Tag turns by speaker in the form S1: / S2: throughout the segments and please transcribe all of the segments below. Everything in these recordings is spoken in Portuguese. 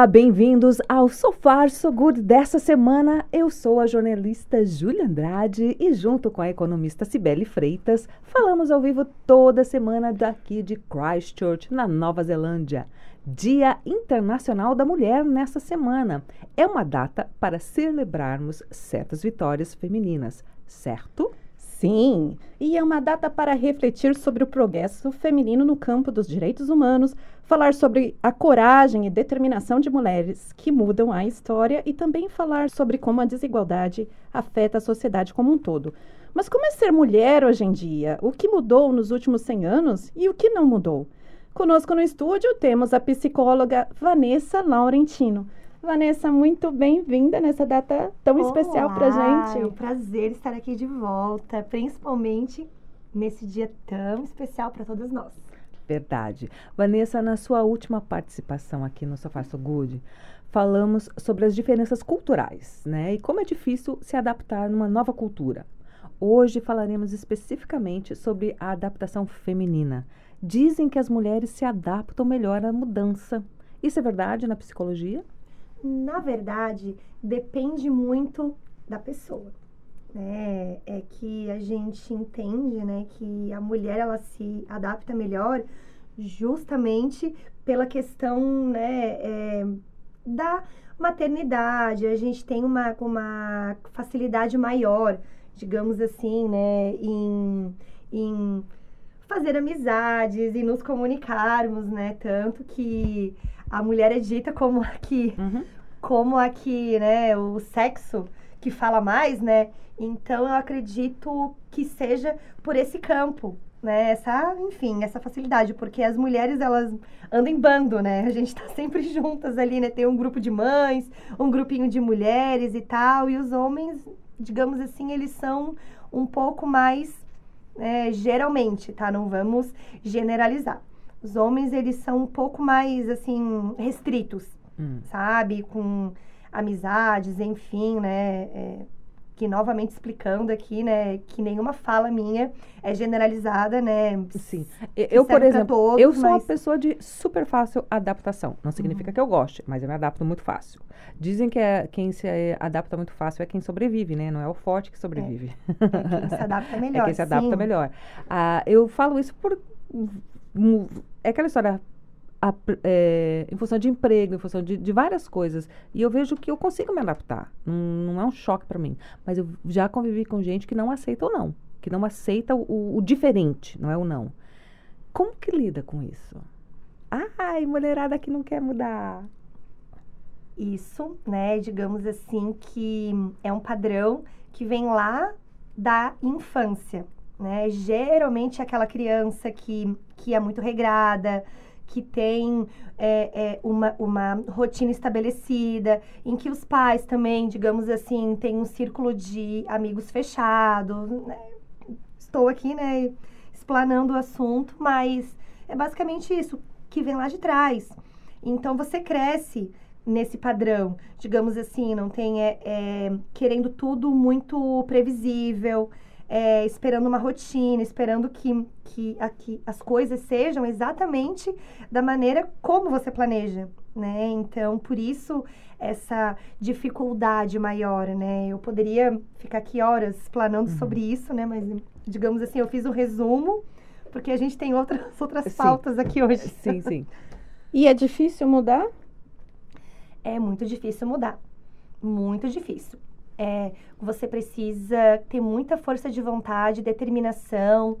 S1: Olá, bem-vindos ao Sofar So Good dessa semana. Eu sou a jornalista Júlia Andrade e junto com a economista Cibele Freitas, falamos ao vivo toda semana daqui de Christchurch, na Nova Zelândia. Dia Internacional da Mulher nessa semana. É uma data para celebrarmos certas vitórias femininas, certo?
S2: Sim, e é uma data para refletir sobre o progresso feminino no campo dos direitos humanos, falar sobre a coragem e determinação de mulheres que mudam a história e também falar sobre como a desigualdade afeta a sociedade como um todo. Mas como é ser mulher hoje em dia? O que mudou nos últimos 100 anos e o que não mudou? Conosco no estúdio temos a psicóloga Vanessa Laurentino. Vanessa, muito bem-vinda nessa data tão
S3: Olá,
S2: especial pra gente.
S3: É um prazer estar aqui de volta, principalmente nesse dia tão especial para todas nós.
S1: Verdade. Vanessa, na sua última participação aqui no Sofá So Good, falamos sobre as diferenças culturais, né? E como é difícil se adaptar numa nova cultura. Hoje falaremos especificamente sobre a adaptação feminina. Dizem que as mulheres se adaptam melhor à mudança. Isso é verdade na psicologia?
S3: Na verdade, depende muito da pessoa. Né? É que a gente entende né, que a mulher ela se adapta melhor justamente pela questão né, é, da maternidade. A gente tem uma, uma facilidade maior, digamos assim, né, em, em fazer amizades e nos comunicarmos, né? Tanto que a mulher é dita como aqui,
S1: Uhum.
S3: como aqui, né? O sexo que fala mais, né? Então eu acredito que seja por esse campo, né? Essa, enfim, essa facilidade, porque as mulheres elas andam em bando, né? A gente tá sempre juntas ali, né? Tem um grupo de mães, um grupinho de mulheres e tal, e os homens, digamos assim, eles são um pouco mais é, geralmente, tá? Não vamos generalizar. Os homens, eles são um pouco mais, assim, restritos,
S1: Hum.
S3: sabe? Com amizades, enfim, né? É, que novamente explicando aqui, né? Que nenhuma fala minha é generalizada, né?
S1: Sim. Eu, por exemplo,
S3: todos,
S1: eu sou uma
S3: mas-
S1: pessoa de super fácil adaptação. Não significa
S3: Uhum.
S1: que eu goste, mas eu me adapto muito fácil. Dizem que é, quem se adapta muito fácil é quem sobrevive, né? Não é o forte que sobrevive.
S3: É quem se adapta melhor.
S1: é quem se adapta
S3: sim.
S1: melhor. Ah, eu falo isso por. É aquela história. a- é, em função de emprego, em função de, de várias coisas. E eu vejo que eu consigo me adaptar. Não, não é um choque para mim. Mas eu já convivi com gente que não aceita o não. Que não aceita o, o diferente, não é o não. Como que lida com isso? Ai, mulherada que não quer mudar.
S3: Isso, né? Digamos assim, que é um padrão que vem lá da infância, né? Geralmente é aquela criança que, que é muito regrada, que tem é, é, uma, uma rotina estabelecida, em que os pais também, digamos assim, têm um círculo de amigos fechado. né? Estou aqui, né, explanando o assunto, mas é basicamente isso, que vem lá de trás. Então você cresce nesse padrão, digamos assim, não tem é, é, querendo tudo muito previsível, é, esperando uma rotina, esperando que, que, aqui, as coisas sejam exatamente da maneira como você planeja, né? Então, por isso essa dificuldade maior, né? Eu poderia ficar aqui horas explanando sobre isso, né? Mas, digamos assim, eu fiz um resumo, porque a gente tem outras, outras
S1: Sim.
S3: pautas aqui hoje.
S1: Sim, sim.
S2: E é difícil mudar?
S3: é muito difícil mudar. Muito difícil. É, você precisa ter muita força de vontade, determinação.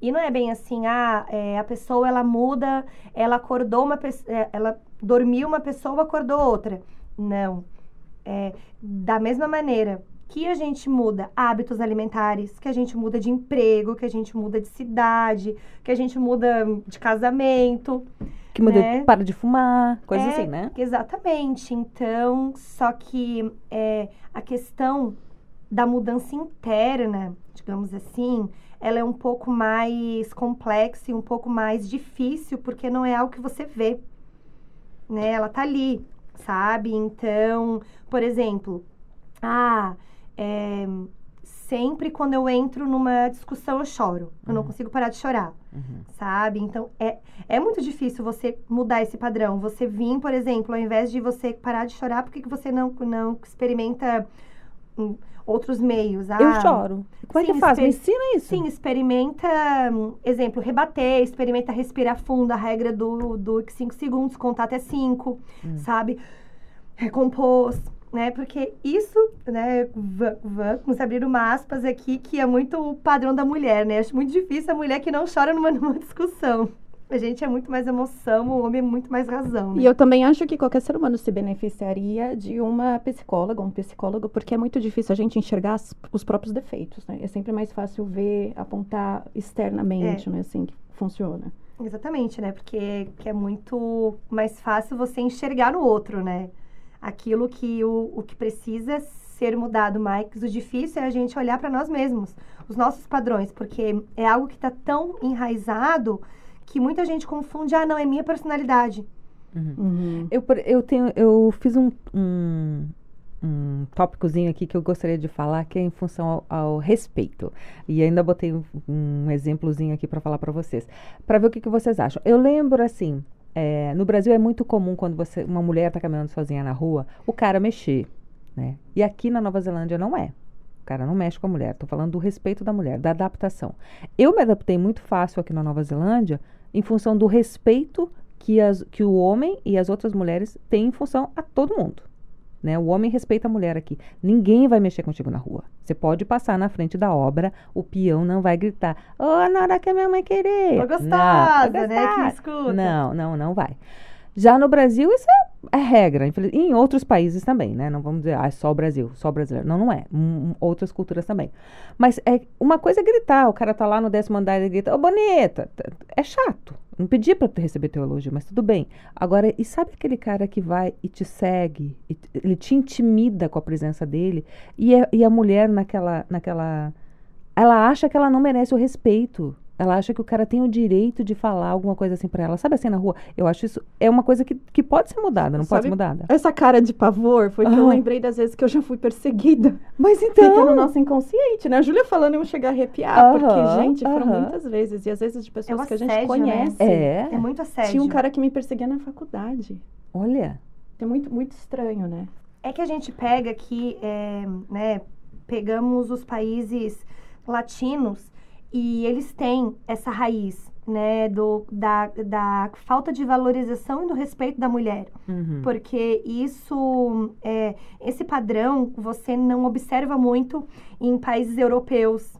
S3: E não é bem assim, ah, é, a pessoa ela muda, ela acordou uma pessoa, ela dormiu uma pessoa, acordou outra. Não. É, da mesma maneira que a gente muda hábitos alimentares, que a gente muda de emprego, que a gente muda de cidade, que a gente muda de casamento,
S1: Que muda,
S3: né?
S1: para de fumar, coisa
S3: É,
S1: assim, né?
S3: Exatamente. Então, só que é, a questão da mudança interna, digamos assim, ela é um pouco mais complexa e um pouco mais difícil, porque não é algo que você vê. Né? Ela tá ali, sabe? Então, por exemplo, ah, é, sempre quando eu entro numa discussão eu choro. Eu não
S1: Uhum.
S3: consigo parar de chorar
S1: Uhum.
S3: sabe? Então é, é muito difícil você mudar esse padrão. Você vir, por exemplo, ao invés de você parar de chorar, por que, você não, não experimenta hum, outros meios?
S1: Eu
S3: Ah,
S1: choro. Como é
S3: sim,
S1: que faz? Me ensina isso.
S3: Sim, experimenta, hum, exemplo, rebater, experimenta respirar fundo, a regra do, do 5 segundos, contar até 5,
S1: Hum.
S3: sabe? Recompôs, né? Porque isso, né? va- va- Vamos abrir uma aspas aqui, que é muito o padrão da mulher, né? Acho muito difícil a mulher que não chora numa, numa discussão. A gente é muito mais emoção, o homem é muito mais razão, né?
S2: E eu também acho que qualquer ser humano se beneficiaria de uma psicóloga, um psicólogo, porque é muito difícil a gente enxergar as- os próprios defeitos, né? É sempre mais fácil ver, apontar externamente, né? Assim que funciona.
S3: Exatamente, né? Porque que é muito mais fácil você enxergar no outro, né? Aquilo que o, o que precisa ser mudado, Mike. O difícil é a gente olhar para nós mesmos, os nossos padrões, porque é algo que está tão enraizado que muita gente confunde, ah, não, é minha personalidade.
S2: Uhum.
S1: Eu, por- eu tenho, eu fiz um, um, um tópicozinho aqui que eu gostaria de falar, que é em função ao, ao respeito. E ainda botei um, um exemplozinho aqui para falar para vocês, para ver o que, que vocês acham. Eu lembro assim, é, no Brasil é muito comum quando você, uma mulher está caminhando sozinha na rua, o cara mexer, né? E aqui na Nova Zelândia não é. O cara não mexe com a mulher. Tô falando do respeito da mulher, da adaptação. Eu me adaptei muito fácil aqui na Nova Zelândia em função do respeito que, as, que o homem e as outras mulheres têm em função a todo mundo. Né? O homem respeita a mulher aqui. Ninguém vai mexer contigo na rua. Você pode passar na frente da obra, o peão não vai gritar: Ô, na hora que a minha mãe querer.
S3: Tô gostosa,
S1: Não, tô
S3: né? Que
S1: gostosa.
S3: escuta.
S1: Não, não, não vai. Já no Brasil, isso é, é regra. em outros países também, né? Não vamos dizer, ah, é só o Brasil, só o brasileiro. Não, não é. Hum, hum, outras culturas também. Mas é uma coisa é gritar. O cara tá lá no décimo andar e grita, ô, bonita. T- É chato. Não pedi tu receber teu elogio, mas tudo bem. Agora, e sabe aquele cara que vai e te segue? e ele te intimida com a presença dele? E, é- e a mulher naquela, naquela... Ela acha que ela não merece o respeito. Ela acha que o cara tem o direito de falar alguma coisa assim pra ela. Sabe assim na rua? Eu acho isso é uma coisa que, que pode ser mudada, não pode ser
S2: Sabe-
S1: mudada.
S2: Essa cara de pavor foi que eu
S1: Aham.
S2: lembrei das vezes que eu já fui perseguida.
S1: Mas
S2: Fica no
S1: então.
S2: nosso inconsciente, né? A Júlia falando, eu chegar a arrepiar, porque, gente, foram muitas vezes. E às vezes de pessoas
S3: É
S2: que a gente
S3: né?
S2: conhece.
S1: É.
S3: É muito assédio.
S2: Tinha um cara que me perseguia na faculdade.
S1: Olha.
S2: É muito, muito estranho, né?
S3: É que a gente pega aqui, é, né, pegamos os países latinos e eles têm essa raiz, né, do, da, da falta de valorização e do respeito da mulher.
S1: Uhum.
S3: Porque isso, é, esse padrão você não observa muito em países europeus.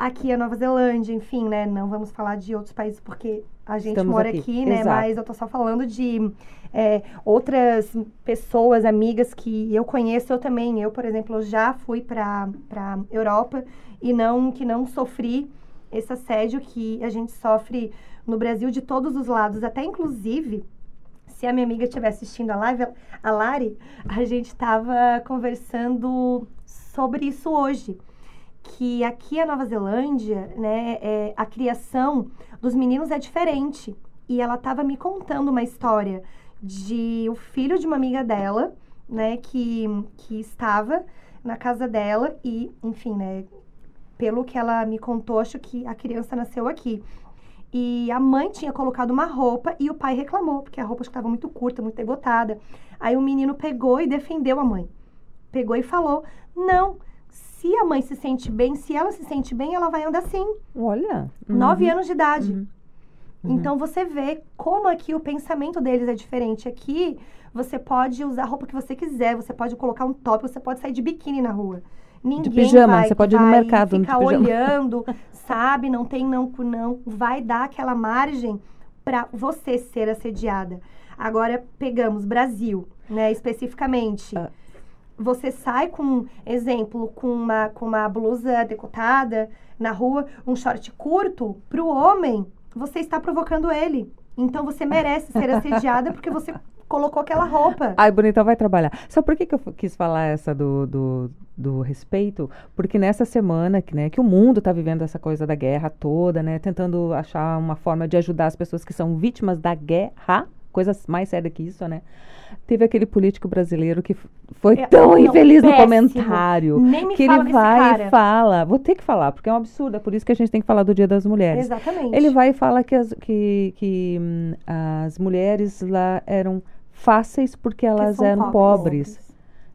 S3: Aqui a Nova Zelândia, enfim, né? Não vamos falar de outros países porque a gente
S1: Estamos
S3: mora
S1: aqui,
S3: aqui, né?
S1: exato.
S3: Mas eu tô só falando de é, outras pessoas, amigas que eu conheço. Eu também, eu, por exemplo, já fui para para Europa e não que não sofri esse assédio que a gente sofre no Brasil de todos os lados, até inclusive se a minha amiga estiver assistindo a live, a Lari, a gente estava conversando sobre isso hoje. Que aqui a Nova Zelândia, né, é, a criação dos meninos é diferente. E ela estava me contando uma história de o filho de uma amiga dela, né, que, que estava na casa dela e, enfim, né, pelo que ela me contou, acho que a criança nasceu aqui. E a mãe tinha colocado uma roupa e o pai reclamou, porque a roupa estava muito curta, muito degotada. Aí o menino pegou e defendeu a mãe. Pegou e falou: Não, se a mãe se sente bem, se ela se sente bem, ela vai andar assim.
S1: Olha.
S3: Nove
S1: Uhum.
S3: anos de idade.
S1: Uhum. Uhum.
S3: Então você vê como aqui o pensamento deles é diferente. Aqui você pode usar a roupa que você quiser, você pode colocar um top, você pode sair de biquíni na rua. Ninguém
S1: pijama,
S3: vai,
S1: você pode ir no mercado de
S3: ficar olhando, sabe? Não tem não com não. Vai dar aquela margem para você ser assediada. Agora pegamos Brasil, né? Especificamente.
S1: Ah.
S3: Você sai com, exemplo, com uma, com uma blusa decotada na rua, um short curto, pro homem, você está provocando ele. Então você merece ser assediada porque você colocou aquela roupa.
S1: Ai, bonita, vai trabalhar. Sabe por que, que eu quis falar essa do, do, do respeito? Porque nessa semana que, né, que o mundo está vivendo essa coisa da guerra toda, né? Tentando achar uma forma de ajudar as pessoas que são vítimas da guerra, coisa mais séria que isso, né? Teve aquele político brasileiro que foi
S3: É,
S1: tão
S3: não,
S1: infeliz no
S3: péssimo.
S1: comentário.
S3: Nem me
S1: que ele vai
S3: cara.
S1: e fala. Vou ter que falar, porque é um absurdo. É por isso que a gente tem que falar do Dia das Mulheres.
S3: Exatamente.
S1: Ele vai e fala que as, que, que, hum, as mulheres lá eram fáceis porque elas eram
S3: pobres.
S1: pobres.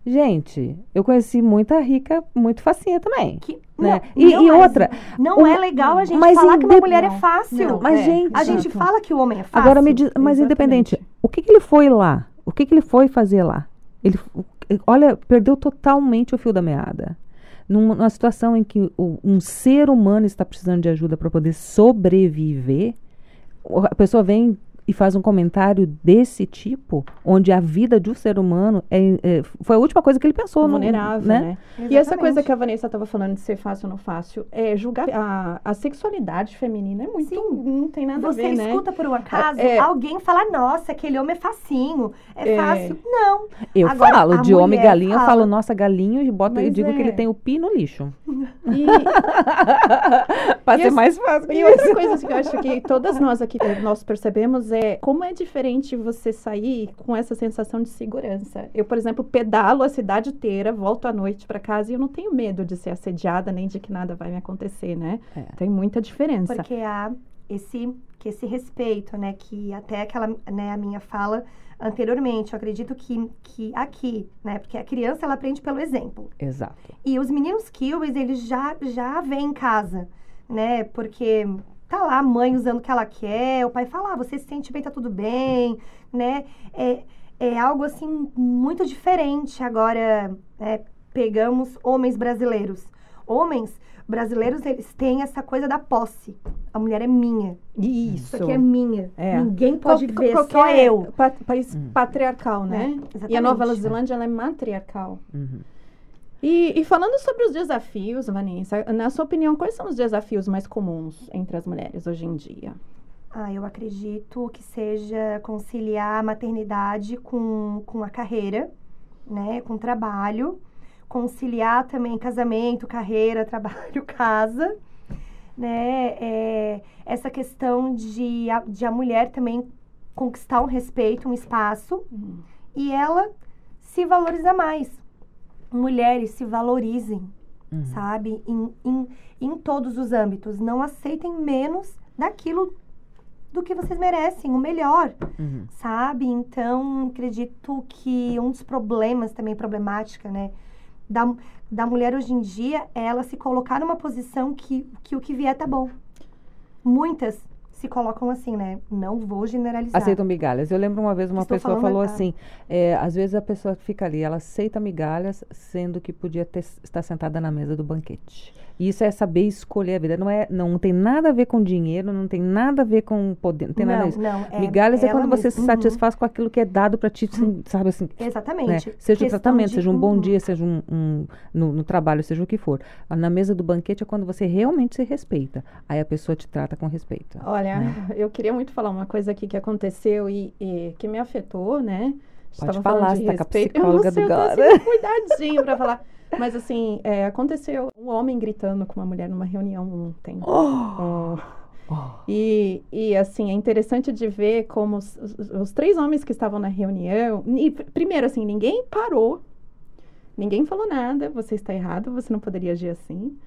S1: Gente, eu conheci muita rica, muito facinha também.
S3: Que,
S1: Né?
S3: não,
S1: E-
S3: não
S1: e
S3: é-
S1: outra,
S3: Não é legal a gente
S1: mas
S3: falar que uma mulher é fácil.
S2: não,
S1: Mas,
S2: É,
S1: gente,
S3: A gente
S2: exato.
S3: fala que o homem é fácil.
S1: agora me diz, mas independente, o que, que ele foi lá? O que, que ele foi fazer lá? Ele, olha, perdeu totalmente o fio da meada. Num- Numa situação em que o- um ser humano está precisando de ajuda para poder sobreviver, a pessoa vem e faz um comentário desse tipo, onde a vida de um ser humano é, é- foi a última coisa que ele pensou. no-
S2: vulnerável,
S1: né?
S2: né? E essa coisa que a Vanessa estava falando de ser fácil ou não fácil, é julgar a, a sexualidade feminina é muito.
S3: Sim.
S2: Não tem nada
S3: Você
S2: a ver, né?
S3: escuta por um acaso
S2: É.
S3: alguém falar, nossa, aquele homem é facinho, é,
S2: É.
S3: fácil. Não.
S1: Eu
S3: Agora,
S1: falo de homem e galinha, eu
S3: fala-
S1: falo, nossa, galinho, e boto, e
S2: Mas
S1: digo que
S2: é.
S1: ele tem o pi no lixo.
S2: E,
S1: Pra
S2: E
S1: ser mais fácil.
S2: E outra coisa assim, que eu acho que todas nós aqui nós percebemos é como é diferente você sair com essa sensação de segurança. Eu, por exemplo, pedalo a cidade inteira, volto à noite para casa e eu não tenho medo de ser assediada nem de que nada vai me acontecer, né?
S1: É.
S2: Tem muita diferença.
S3: Porque há esse, que esse respeito, né? Que até aquela, né, a minha fala anteriormente, eu acredito que, que aqui, né? Porque a criança, ela aprende pelo exemplo.
S1: Exato.
S3: E os meninos Kiwis, eles já, já vêm em casa, né? Porque tá lá a mãe usando o que ela quer, o pai fala, ah, você se sente bem, tá tudo bem, né? É, é algo, assim, muito diferente. Agora, né, pegamos homens brasileiros. Homens brasileiros, eles têm essa coisa da posse. A mulher é minha.
S2: Isso.
S3: Isso aqui é minha.
S2: É.
S3: Ninguém pode
S2: Qual-
S3: ver, só eu.
S2: pa- país
S1: Hum.
S2: patriarcal, né? E a. Nova Zelândia ela é matriarcal.
S1: Uhum.
S2: E, e falando sobre os desafios, Vanessa, na sua opinião, quais são os desafios mais comuns entre as mulheres hoje em dia?
S3: Ah, eu acredito que seja conciliar a maternidade com, com a carreira, né? Com o trabalho. Conciliar também casamento, carreira, trabalho, casa. Né? É, essa questão de a, de a mulher também conquistar um respeito, um espaço.
S2: Hum.
S3: E ela se valorizar mais. Mulheres se valorizem,
S1: Uhum.
S3: sabe? Em, em, em todos os âmbitos. Não aceitem menos daquilo do que vocês merecem, o melhor,
S1: Uhum.
S3: sabe? Então, acredito que um dos problemas, também problemática, né? Da, da mulher hoje em dia é ela se colocar numa posição que, que o que vier tá bom. Muitas se colocam assim, né? Não vou generalizar.
S1: Aceitam migalhas. Eu lembro uma vez uma
S3: Estou
S1: pessoa falou
S3: a-
S1: assim: é, às vezes a pessoa fica ali, ela aceita migalhas, sendo que podia ter, estar sentada na mesa do banquete. E isso é saber escolher a vida. Não, é, não tem nada a ver com dinheiro, não tem nada a ver com poder, não tem nada
S3: não,
S1: disso.
S3: não. É
S1: Migalhas é quando você
S3: mesma.
S1: se
S3: Uhum.
S1: satisfaz com aquilo que é dado pra ti, assim, sabe assim. né?
S3: Exatamente.
S1: Seja o
S3: Questão
S1: tratamento,
S3: de-
S1: seja um bom
S3: Uhum.
S1: dia, seja um, um- no, no trabalho, seja o que for. Na mesa do banquete é quando você realmente se respeita. Aí a pessoa te trata com respeito.
S2: Olha,
S1: Né?
S2: eu queria muito falar uma coisa aqui que aconteceu e, e que me afetou, né?
S1: Pode
S2: Estava
S1: falar, você tá com a psicóloga
S2: eu não sei,
S1: do
S2: eu tô assim, cuidadinho pra falar. Mas assim, é, aconteceu um homem gritando com uma mulher numa reunião ontem. Oh. E, e assim, é interessante de ver como os, os- os três homens que estavam na reunião. e, pr- primeiro, assim, ninguém parou, ninguém falou nada, você está errado, você não poderia agir assim.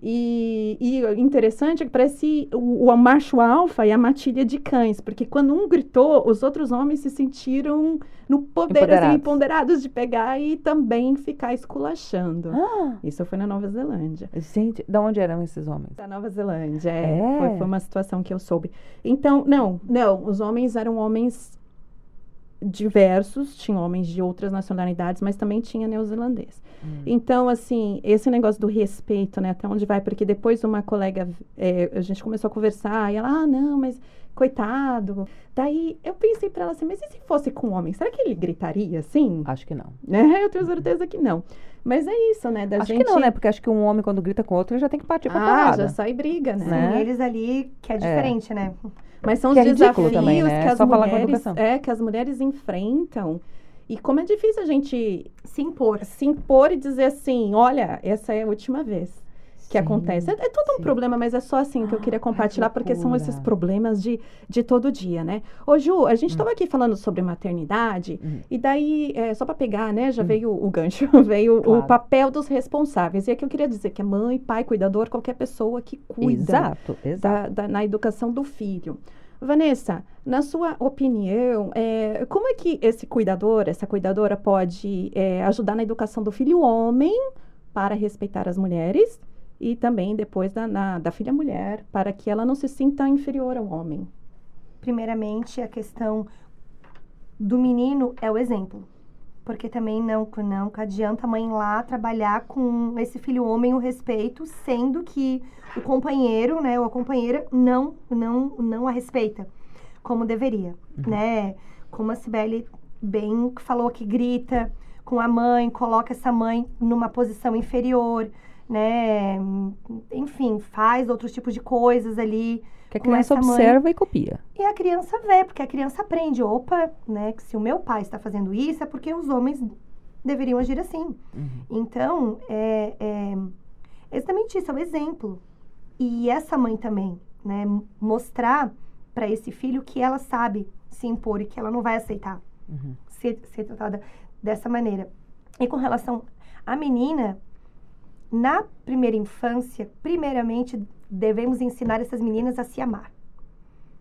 S2: E, e interessante é que parece o, o macho alfa e a matilha de cães, porque quando um gritou, os outros homens se sentiram no poder, assim,
S1: Empoderados.
S2: empoderados de pegar e também ficar esculachando.
S1: Ah,
S2: Isso foi na Nova Zelândia.
S1: gente, da onde eram esses homens?
S2: Da Nova Zelândia, é.
S1: É?
S2: Foi, foi uma situação que eu soube. Então, não, não, os homens eram homens diversos, tinha homens de outras nacionalidades, mas também tinha neozelandês.
S1: Hum.
S2: Então, assim, esse negócio do respeito, né, até onde vai, porque depois uma colega, é, a gente começou a conversar, e ela, ah, não, mas coitado. Daí eu pensei pra ela assim, mas e se fosse com um homem? Será que ele gritaria assim?
S1: Acho que não.
S2: É, eu tenho certeza que não. Mas é isso, né? Da
S1: acho
S2: gente...
S1: que não, né? Porque acho que um homem, quando grita com outro, ele já tem que partir pra
S2: Ah, já sai briga, né?
S3: Sim,
S1: Né?
S3: eles ali, que é diferente, né?
S2: Mas são
S1: Que
S2: os
S1: é
S2: desafios
S1: também, né?
S2: que as
S1: Só falar com
S2: mulheres, é, que as mulheres enfrentam. E como é difícil a gente
S3: Se impor.
S2: se impor e dizer assim, olha, essa é a última vez que
S1: Sim,
S2: acontece. É, é todo um
S1: sim.
S2: problema, mas é só assim que eu queria
S1: Ai, que
S2: compartilhar, porque são esses problemas de, de todo dia, né? Ô, Ju, a gente estava aqui falando sobre maternidade,
S1: Hum.
S2: e daí, é, só para pegar, né, já veio o gancho, veio
S1: Claro.
S2: o papel dos responsáveis. E aqui eu queria dizer que é mãe, pai, cuidador, qualquer pessoa que cuida
S1: Exato, exato.
S2: da, da- na educação do filho. Vanessa, na sua opinião, é, como é que esse cuidador, essa cuidadora pode é, ajudar na educação do filho homem para respeitar as mulheres e também depois da, na- da filha mulher para que ela não se sinta inferior ao homem?
S3: Primeiramente, a questão do menino é o exemplo. Porque também não, não adianta a mãe ir lá trabalhar com esse filho homem o respeito, sendo que o companheiro, né, ou a companheira não, não, não a respeita como deveria, né? Como a Cibele bem falou que grita com a mãe, coloca essa mãe numa posição inferior, né? Enfim, faz outros tipos de coisas ali.
S1: Que a criança
S3: essa mãe.
S1: observa e copia.
S3: E a criança vê, porque a criança aprende, opa, né, que se o meu pai está fazendo isso é porque os homens deveriam agir assim.
S1: Uhum.
S3: Então, é, é exatamente isso, é o exemplo. E essa mãe também, né, mostrar para esse filho que ela sabe se impor e que ela não vai aceitar
S1: Uhum.
S3: ser, ser tratada dessa maneira. E com relação à menina, na primeira infância, primeiramente devemos ensinar essas meninas a se amar.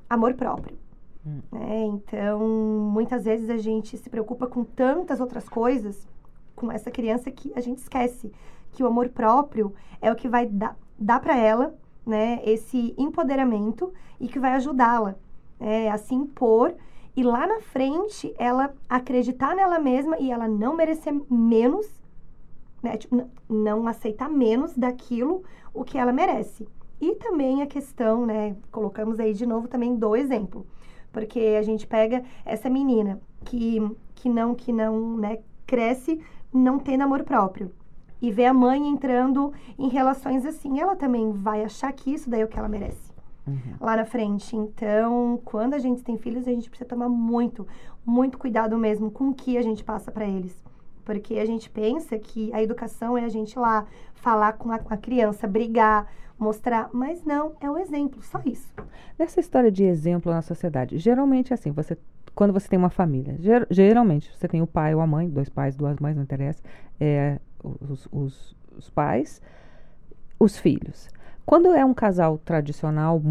S3: Amor próprio.
S1: Hum.
S3: né? Então, muitas vezes a gente se preocupa com tantas outras coisas com essa criança que a gente esquece que o amor próprio é o que vai dar, dar para ela né, esse empoderamento e que vai ajudá-la né, a se impor e lá na frente ela acreditar nela mesma e ela não merecer menos, né, tipo, não aceitar menos daquilo o que ela merece. E também a questão, né, colocamos aí de novo também do exemplo, porque a gente pega essa menina que, que não que não, né, cresce não tendo amor próprio e vê a mãe entrando em relações assim, ela também vai achar que isso daí é o que ela merece
S1: Uhum.
S3: lá na frente. Então, quando a gente tem filhos, a gente precisa tomar muito, muito cuidado mesmo com o que a gente passa para eles. Porque a gente pensa que a educação é a gente lá falar com a, com a criança, brigar, mostrar, mas não, é o exemplo, só isso.
S1: Nessa história de exemplo na sociedade, geralmente é assim, você quando você tem uma família, ger- geralmente você tem o pai ou a mãe, dois pais, duas mães, não interessa, é, os, os, os pais, os filhos. Quando é um casal tradicional,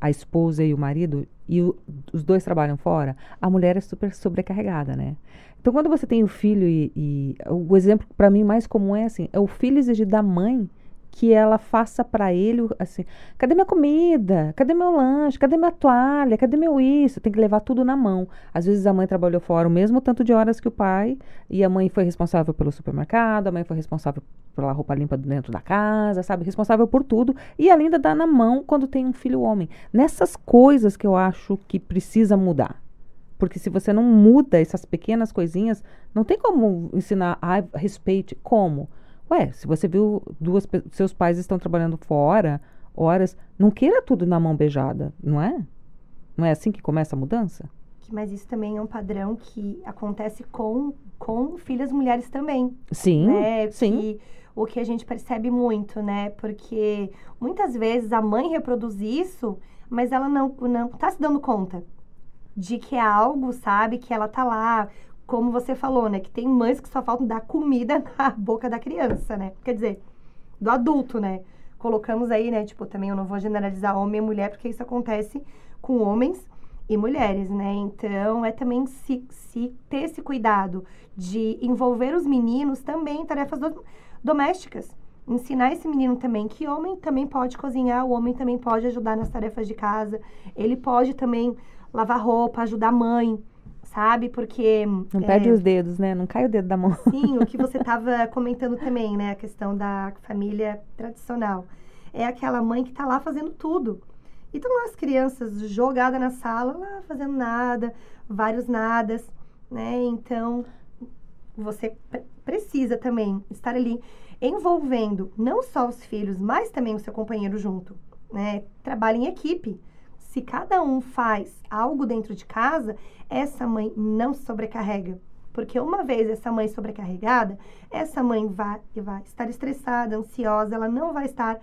S1: a esposa e o marido, e o- os dois trabalham fora, a mulher é super sobrecarregada, né? Então, quando você tem o filho e, e o exemplo para mim mais comum é assim, é o filho exigir da mãe que ela faça para ele assim, cadê minha comida? Cadê meu lanche? Cadê minha toalha? Cadê meu isso? Tem que levar tudo na mão. Às vezes a mãe trabalhou fora o mesmo tanto de horas que o pai, e a mãe foi responsável pelo supermercado, a mãe foi responsável pela roupa limpa dentro da casa, sabe? Responsável por tudo. E ainda dá na mão quando tem um filho homem. Nessas coisas que eu acho que precisa mudar. Porque se você não muda essas pequenas coisinhas, não tem como ensinar a respeite. Como? Ué, se você viu duas seus pais estão trabalhando fora, horas, não queira tudo na mão beijada, não é? Não é assim que começa a mudança?
S3: Mas isso também é um padrão que acontece com, com filhas mulheres também.
S1: Sim,
S3: né?
S1: sim.
S3: Que, o que a gente percebe muito, né? Porque muitas vezes a mãe reproduz isso, mas ela não, não tá se dando conta de que é algo, sabe? Que ela tá lá, como você falou, né? Que tem mães que só faltam dar comida na boca da criança, né? Quer dizer, do adulto, né? Colocamos aí, né? Tipo, também eu não vou generalizar homem e mulher, porque isso acontece com homens e mulheres, né? Então, é também se, se ter esse cuidado de envolver os meninos também em tarefas do- domésticas. Ensinar esse menino também que homem também pode cozinhar, o homem também pode ajudar nas tarefas de casa, ele pode também lavar roupa, ajudar a mãe, sabe? Porque.
S1: Não
S3: é,
S1: perde os dedos, né? Não cai o dedo da mão.
S3: Sim, o que você estava comentando também, né? A questão da família tradicional. É aquela mãe que está lá fazendo tudo. E estão lá as crianças jogadas na sala, lá fazendo nada, vários nadas, né? Então, você pre- precisa também estar ali envolvendo não só os filhos, mas também o seu companheiro junto, né? Trabalha em equipe. Se cada um faz algo dentro de casa, essa mãe não se sobrecarrega. Porque uma vez essa mãe sobrecarregada, essa mãe vai, vai estar estressada, ansiosa, ela não vai estar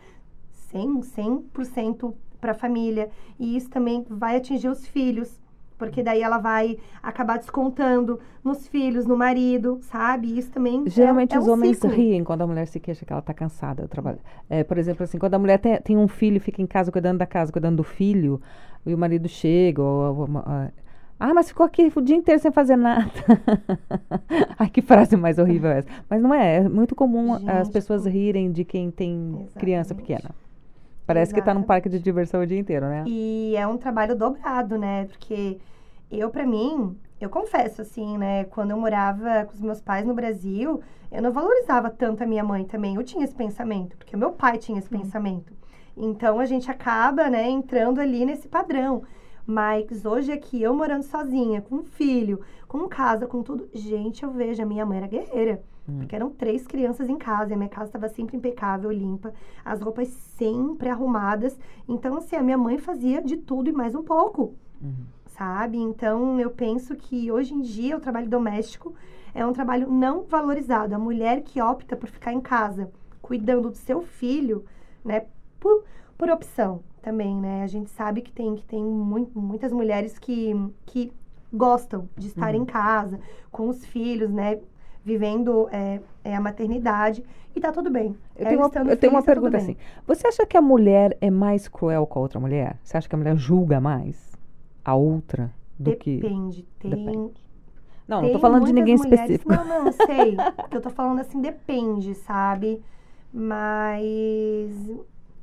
S3: 100%, 100% para a família. E isso também vai atingir os filhos. Porque daí ela vai acabar descontando nos filhos, no marido, sabe? Isso também é-
S1: Geralmente
S3: é,
S1: os
S3: um
S1: homens
S3: ciclo.
S1: riem quando a mulher se queixa que ela está cansada do trabalho. É, por exemplo, assim, quando a mulher tem, tem um filho e fica em casa cuidando da casa, cuidando do filho, e o marido chega, ou, ou- ou- ah, mas ficou aqui o dia inteiro sem fazer nada. Ai, que frase mais horrível essa. Mas não é, é muito comum as
S3: Gente,
S1: pessoas
S3: pô.
S1: rirem de quem tem criança
S3: Exatamente.
S1: pequena. Parece que está num parque de diversão o dia inteiro, né?
S3: E é um trabalho dobrado, né? Porque eu, pra mim, eu confesso, assim, né? Quando eu morava com os meus pais no Brasil, eu não valorizava tanto a minha mãe também. Eu tinha esse pensamento, porque o meu pai tinha esse pensamento. Então a gente acaba, né, entrando ali nesse padrão. Mas hoje aqui, eu morando sozinha, com um filho, com casa, com tudo, gente, eu vejo, a minha mãe era guerreira. Porque eram três crianças em casa, e a minha casa estava sempre impecável, limpa, as roupas sempre arrumadas. Então, assim, a minha mãe fazia de tudo e mais um pouco,
S1: Uhum.
S3: Sabe? Então, eu penso que hoje em dia o trabalho doméstico é um trabalho não valorizado. A mulher que opta por ficar em casa cuidando do seu filho, né, por, por opção também, né? A gente sabe que tem, que tem mui- muitas mulheres que, que gostam de estar
S1: Uhum.
S3: em casa com os filhos, né? Vivendo é, é, a maternidade e tá tudo bem.
S1: Eu tenho uma, eu tenho uma
S3: tá
S1: pergunta assim. Você acha que a mulher é mais cruel com a outra mulher? Você acha que a mulher julga mais a outra do que.
S3: Depende. Tem,
S1: Depende. Não, não tô falando de ninguém
S3: mulheres-
S1: específico.
S3: Não, não, eu sei. Eu tô falando assim, depende, sabe? Mas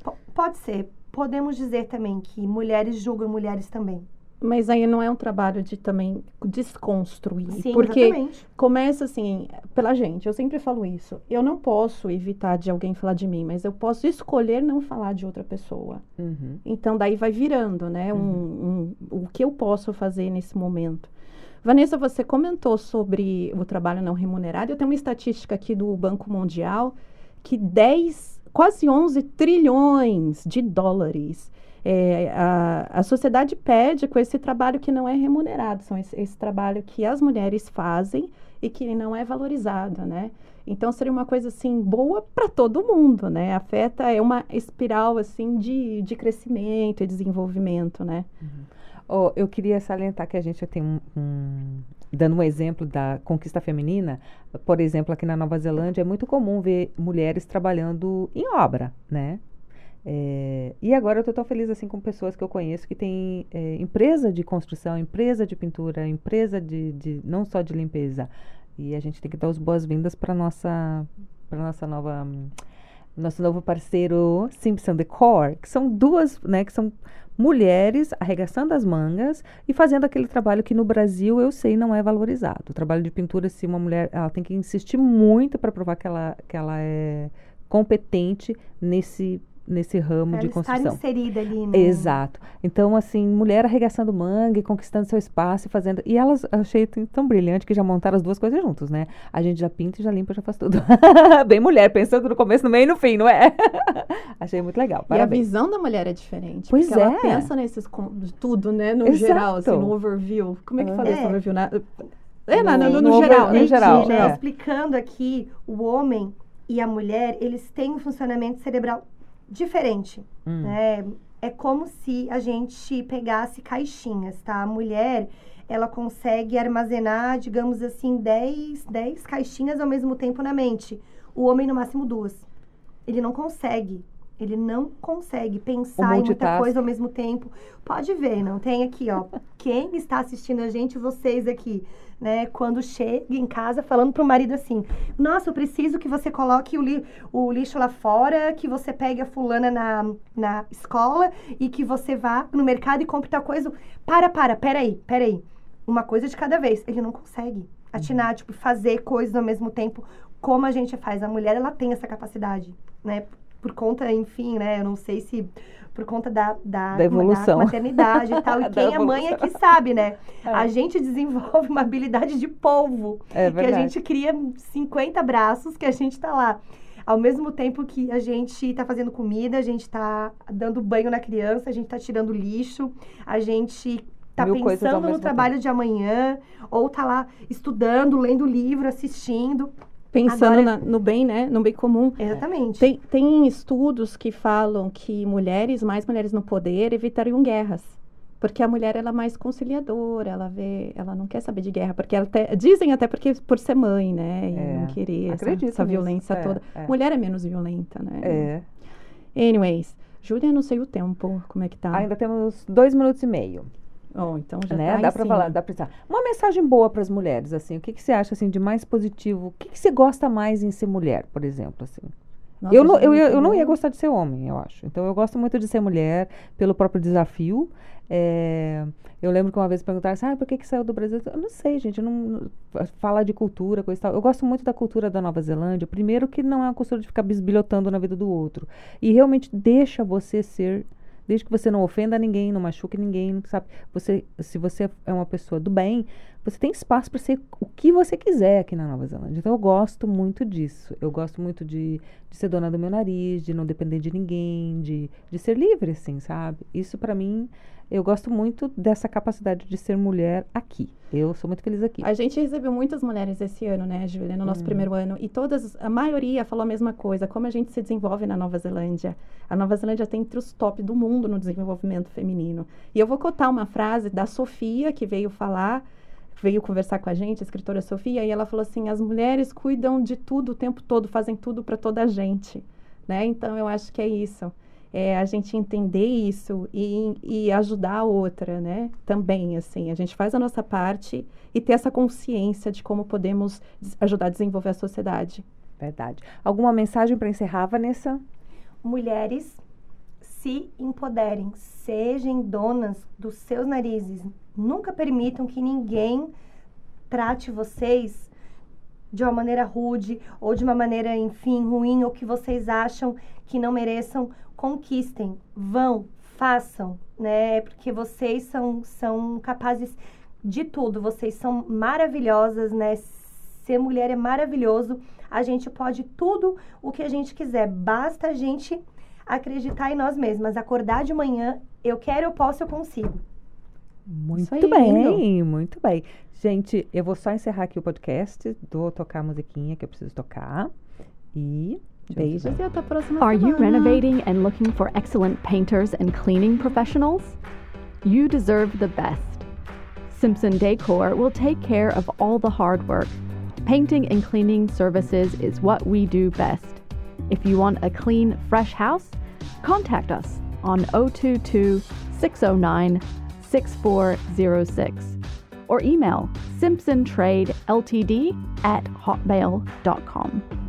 S3: po- pode ser. Podemos dizer também que mulheres julgam mulheres também.
S2: Mas aí não é um trabalho de também desconstruir.
S3: Sim,
S2: porque
S3: exatamente.
S2: começa assim, pela gente, eu sempre falo isso. Eu não posso evitar de alguém falar de mim, mas eu posso escolher não falar de outra pessoa.
S1: Uhum.
S2: Então, daí vai virando, né? Um, um- o que eu posso fazer nesse momento. Vanessa, você comentou sobre o trabalho não remunerado. Eu tenho uma estatística aqui do Banco Mundial que 10, quase 11 trilhões de dólares é, a, a sociedade pede com esse trabalho que não é remunerado. São esse, esse trabalho que as mulheres fazem e que não é valorizado, né? Então seria uma coisa assim boa para todo mundo, né? Afeta é uma espiral assim de, de crescimento e desenvolvimento, né?
S1: Oh, eu queria salientar que a gente tem um, um- Dando um exemplo da conquista feminina, por exemplo, aqui na Nova Zelândia é muito comum ver mulheres trabalhando em obra, né? É, e agora eu tô tão feliz assim com pessoas que eu conheço que têm é, empresa de construção, empresa de pintura, empresa de, de não só de limpeza. E a gente tem que dar as boas-vindas para nossa para nossa nova nosso novo parceiro Simpson Decor, que são duas, né, que são mulheres arregaçando as mangas e fazendo aquele trabalho que no Brasil eu sei não é valorizado. O trabalho de pintura, se uma mulher, ela tem que insistir muito para provar que ela, que ela é competente nesse nesse ramo
S3: Pra
S1: de
S3: ela estar
S1: construção.
S3: inserida ali, né?
S1: Exato. Então, assim, mulher arregaçando manga e conquistando seu espaço e fazendo. E elas eu achei tão brilhante que já montaram as duas coisas juntos, né? A gente já pinta e já limpa, já faz tudo. Bem mulher, pensando no começo, no meio e no fim, não é? achei muito legal.
S2: E a
S1: Parabéns.
S2: visão da mulher é diferente.
S1: Pois
S2: porque ela
S1: é.
S2: pensa nesses tudo, né? No
S1: Exato.
S2: geral, assim, no overview. Como é que fala
S3: É.
S2: esse overview? Na, é, na-
S1: No-
S2: no,
S1: no
S2: no
S1: over-
S2: geral,
S1: no
S2: né?
S1: Geral,
S3: né,
S1: é.
S3: Explicando aqui, o homem e a mulher, eles têm um funcionamento cerebral diferente,
S1: Hum.
S3: né? É como se a gente pegasse caixinhas, tá? A mulher, ela consegue armazenar, digamos assim, 10, 10 caixinhas ao mesmo tempo na mente. O homem, no máximo, duas. Ele não consegue. Ele não consegue pensar em muita coisa ao mesmo tempo. Pode ver, não tem aqui, ó. Quem está assistindo a gente, vocês aqui, né? Quando chega em casa falando pro marido assim: Nossa, eu preciso que você coloque o, li o lixo lá fora, que você pegue a fulana na, na escola e que você vá no mercado e compre tal coisa. Para, para, peraí, peraí. Uma coisa de cada vez. Ele não consegue atinar, tipo, fazer coisas ao mesmo tempo como a gente faz. A mulher, ela tem essa capacidade, né? Por conta, enfim, né? Eu não sei se por conta da, da,
S1: Da evolução.
S3: da maternidade e tal. E quem é mãe é que sabe, né?
S1: É.
S3: A gente desenvolve uma habilidade de polvo
S1: É
S3: que a
S1: verdade.
S3: gente cria 50 braços que a gente tá lá. Ao mesmo tempo que a gente tá fazendo comida, a gente tá dando banho na criança, a gente tá tirando lixo, a gente tá
S1: ao
S3: pensando no trabalho de amanhã, ou tá lá estudando, lendo livro, assistindo.
S2: Pensando
S3: Agora-
S2: na- no bem, né? No bem comum.
S3: Exatamente.
S2: Tem, tem estudos que falam que mulheres, mais mulheres no poder, evitariam guerras. Porque a mulher ela é mais conciliadora, ela vê, ela não quer saber de guerra, porque ela até, dizem até porque por ser mãe, né, e
S1: É,
S2: não querer essa, essa violência
S1: é,
S2: toda.
S1: é.
S2: Mulher é menos violenta, né?
S1: É.
S2: Anyways, Júlia, não sei o tempo, como é que tá?
S1: Ainda temos dois minutos e meio.
S2: Oh, então já
S1: né?
S2: tá
S1: dá
S2: cima.
S1: falar, dá pra pensar. Uma mensagem boa para as mulheres, assim. O que, que você acha assim de mais positivo? O que, que você gosta mais em ser mulher, por exemplo, assim?
S2: Nossa,
S1: eu, não, eu,
S2: Júlia,
S1: eu,
S2: que
S1: eu não ia gostar de ser homem, eu acho. Então eu gosto muito de ser mulher pelo próprio desafio. É, eu lembro que uma vez perguntaram assim, ah, por que, que saiu do Brasil? Eu não sei, gente, eu não, não- falar de cultura, coisa e tal. Eu gosto muito da cultura da Nova Zelândia. Primeiro que não é uma cultura de ficar bisbilhotando na vida do outro. E realmente deixa você ser, desde que você não ofenda ninguém, não machuque ninguém, sabe? Você, se você é uma pessoa do bem, você tem espaço para ser o que você quiser aqui na Nova Zelândia. Então eu gosto muito disso. Eu gosto muito de, de ser dona do meu nariz, de não depender de ninguém, de, de ser livre, assim, sabe? Isso para mim, eu gosto muito dessa capacidade de ser mulher aqui. Eu sou muito feliz aqui.
S2: A gente recebeu muitas mulheres esse ano, né, Júlia, no nosso
S1: Hum.
S2: primeiro ano, e todas, a maioria falou a mesma coisa, como a gente se desenvolve na Nova Zelândia. A Nova Zelândia está entre os top do mundo no desenvolvimento feminino. E eu vou cotar uma frase da Sofia, que veio falar, veio conversar com a gente, a escritora Sofia, e ela falou assim: as mulheres cuidam de tudo o tempo todo, fazem tudo para toda a gente, né? Então eu acho que é isso. É a gente entender isso e, e ajudar a outra, né? Também, assim, a gente faz a nossa parte e ter essa consciência de como podemos ajudar a desenvolver a sociedade.
S1: Verdade. Alguma mensagem para encerrar, Vanessa?
S3: mulheres se empoderem, sejam donas dos seus narizes. Nunca permitam que ninguém trate vocês de uma maneira rude ou de uma maneira, enfim, ruim ou que vocês acham que não mereçam. Conquistem, vão, façam, né? Porque vocês são, são capazes de tudo, vocês são maravilhosas, né? Ser mulher é maravilhoso. A gente pode tudo o que a gente quiser, basta a gente acreditar em nós mesmas, acordar de manhã, eu quero, eu posso, eu consigo.
S1: Muito
S2: aí,
S1: bem, muito bem. Gente, eu vou só encerrar aqui o podcast, vou tocar a musiquinha que eu preciso tocar. E. deixa eu ver.
S2: Beijos e até a próxima
S4: Are you renovating and looking for excellent painters and cleaning professionals? You deserve the best. Simpson Decor will take care of all the hard work. Painting and cleaning services is what we do best. If you want a clean, fresh house, contact us on 022 609 6406 or email simpsontradeltd at hotmail.com.